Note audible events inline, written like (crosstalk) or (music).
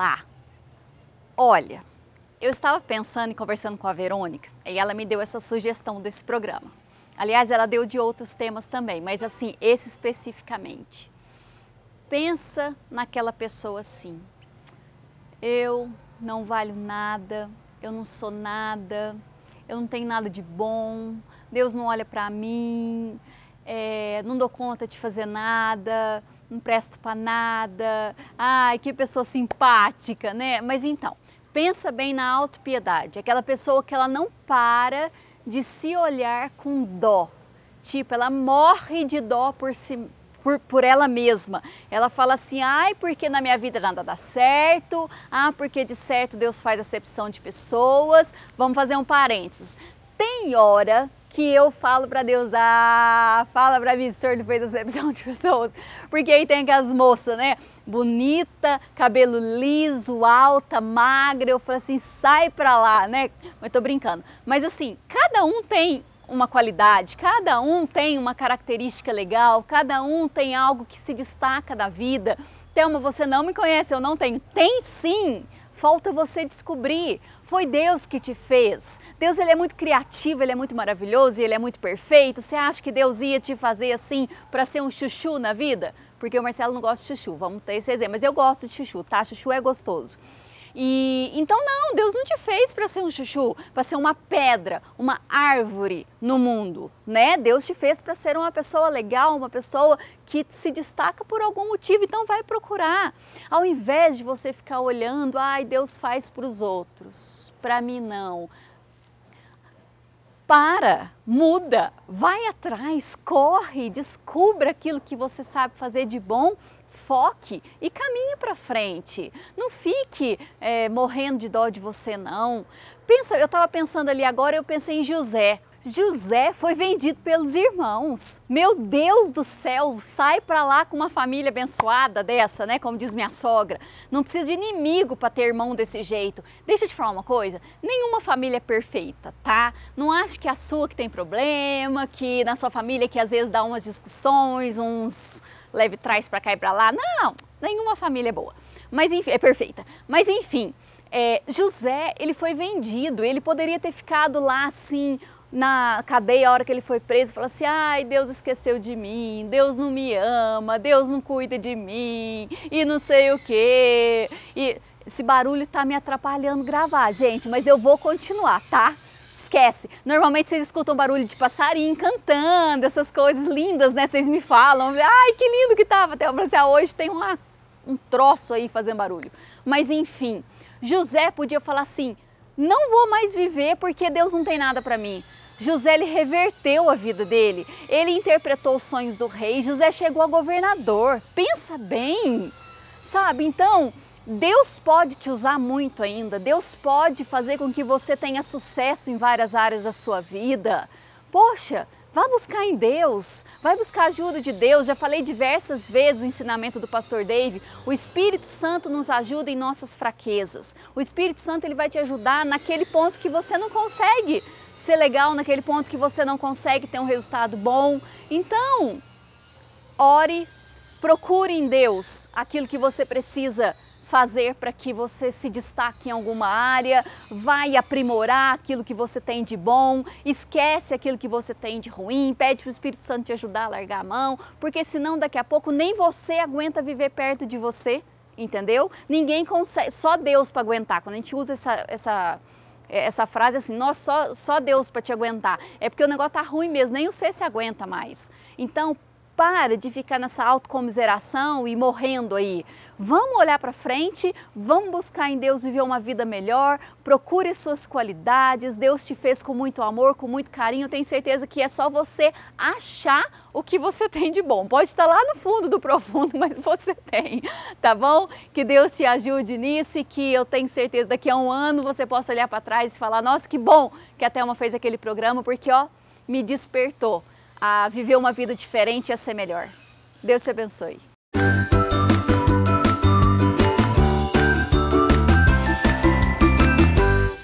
falar? Olha, eu estava pensando e conversando com a Verônica e ela me deu essa sugestão desse programa. Aliás, ela deu de outros temas também, mas assim, esse especificamente. Pensa naquela pessoa assim. Eu não valho nada, eu não sou nada, eu não tenho nada de bom, Deus não olha para mim, é, não dou conta de fazer nada, não presto para nada, ai, que pessoa simpática, né? Mas então, pensa bem na autopiedade, aquela pessoa que ela não para de se olhar com dó. Tipo, ela morre de dó por si, por, por ela mesma. Ela fala assim, ai, porque na minha vida nada dá certo, ah, porque de certo Deus faz acepção de pessoas. Vamos fazer um parênteses. Tem hora que eu falo para Deus, ah, fala para mim, senhor não fez acepção de pessoas. Porque aí tem aquelas moças, né? Bonita, cabelo liso, alta, magra. Eu falo assim, sai pra lá, né? Mas tô brincando. Mas assim, cada um tem uma qualidade, cada um tem uma característica legal, cada um tem algo que se destaca da vida. Thelma, você não me conhece, eu não tenho. Tem sim! Falta você descobrir. Foi Deus que te fez. Deus ele é muito criativo, ele é muito maravilhoso e ele é muito perfeito. Você acha que Deus ia te fazer assim para ser um chuchu na vida? Porque o Marcelo não gosta de chuchu, vamos ter esse exemplo. Mas eu gosto de chuchu, tá? Chuchu é gostoso. E então não, Deus não te fez para ser um chuchu, para ser uma pedra, uma árvore no mundo, né? Deus te fez para ser uma pessoa legal, uma pessoa que se destaca por algum motivo, então vai procurar. Ao invés de você ficar olhando, ai, Deus faz para os outros, para mim não para, muda, vai atrás, corre, descubra aquilo que você sabe fazer de bom, foque e caminhe para frente. Não fique é, morrendo de dó de você não. Pensa, eu estava pensando ali agora, eu pensei em José. José foi vendido pelos irmãos. Meu Deus do céu, sai para lá com uma família abençoada dessa, né? Como diz minha sogra. Não precisa de inimigo para ter irmão desse jeito. Deixa eu te falar uma coisa: nenhuma família é perfeita, tá? Não acho que é a sua que tem problema, que na sua família que às vezes dá umas discussões, uns leve trás para cá e para lá. Não, nenhuma família é boa. Mas enfim, é perfeita. Mas enfim, é, José, ele foi vendido, ele poderia ter ficado lá assim na cadeia, a hora que ele foi preso, falou assim: ai, Deus esqueceu de mim, Deus não me ama, Deus não cuida de mim, e não sei o quê. E esse barulho tá me atrapalhando gravar, gente, mas eu vou continuar, tá? Esquece. Normalmente vocês escutam barulho de passarinho cantando, essas coisas lindas, né? Vocês me falam, ai, que lindo que tava. Até assim, ah, hoje tem uma, um troço aí fazendo barulho. Mas enfim, José podia falar assim: não vou mais viver porque Deus não tem nada para mim. José ele reverteu a vida dele. Ele interpretou os sonhos do rei. José chegou a governador. Pensa bem, sabe? Então, Deus pode te usar muito ainda. Deus pode fazer com que você tenha sucesso em várias áreas da sua vida. Poxa, Vá buscar em Deus, vai buscar ajuda de Deus. Já falei diversas vezes o ensinamento do pastor Dave. O Espírito Santo nos ajuda em nossas fraquezas. O Espírito Santo ele vai te ajudar naquele ponto que você não consegue ser legal naquele ponto que você não consegue ter um resultado bom. Então, ore, procure em Deus aquilo que você precisa fazer para que você se destaque em alguma área, vai aprimorar aquilo que você tem de bom, esquece aquilo que você tem de ruim, pede para o Espírito Santo te ajudar a largar a mão, porque senão daqui a pouco nem você aguenta viver perto de você, entendeu? Ninguém consegue, só Deus para aguentar. Quando a gente usa essa, essa essa frase assim, nossa, só, só Deus para te aguentar. É porque o negócio tá ruim mesmo, nem você se aguenta mais. Então, para de ficar nessa autocomiseração e morrendo aí. Vamos olhar para frente, vamos buscar em Deus viver uma vida melhor, procure suas qualidades. Deus te fez com muito amor, com muito carinho. Tenho certeza que é só você achar o que você tem de bom. Pode estar lá no fundo do (laughs) profundo, mas você tem, tá bom? Que Deus te ajude nisso e que eu tenho certeza daqui a um ano você possa olhar para trás e falar: nossa, que bom que a Thelma fez aquele programa, porque ó, me despertou a viver uma vida diferente e a ser melhor. Deus te abençoe.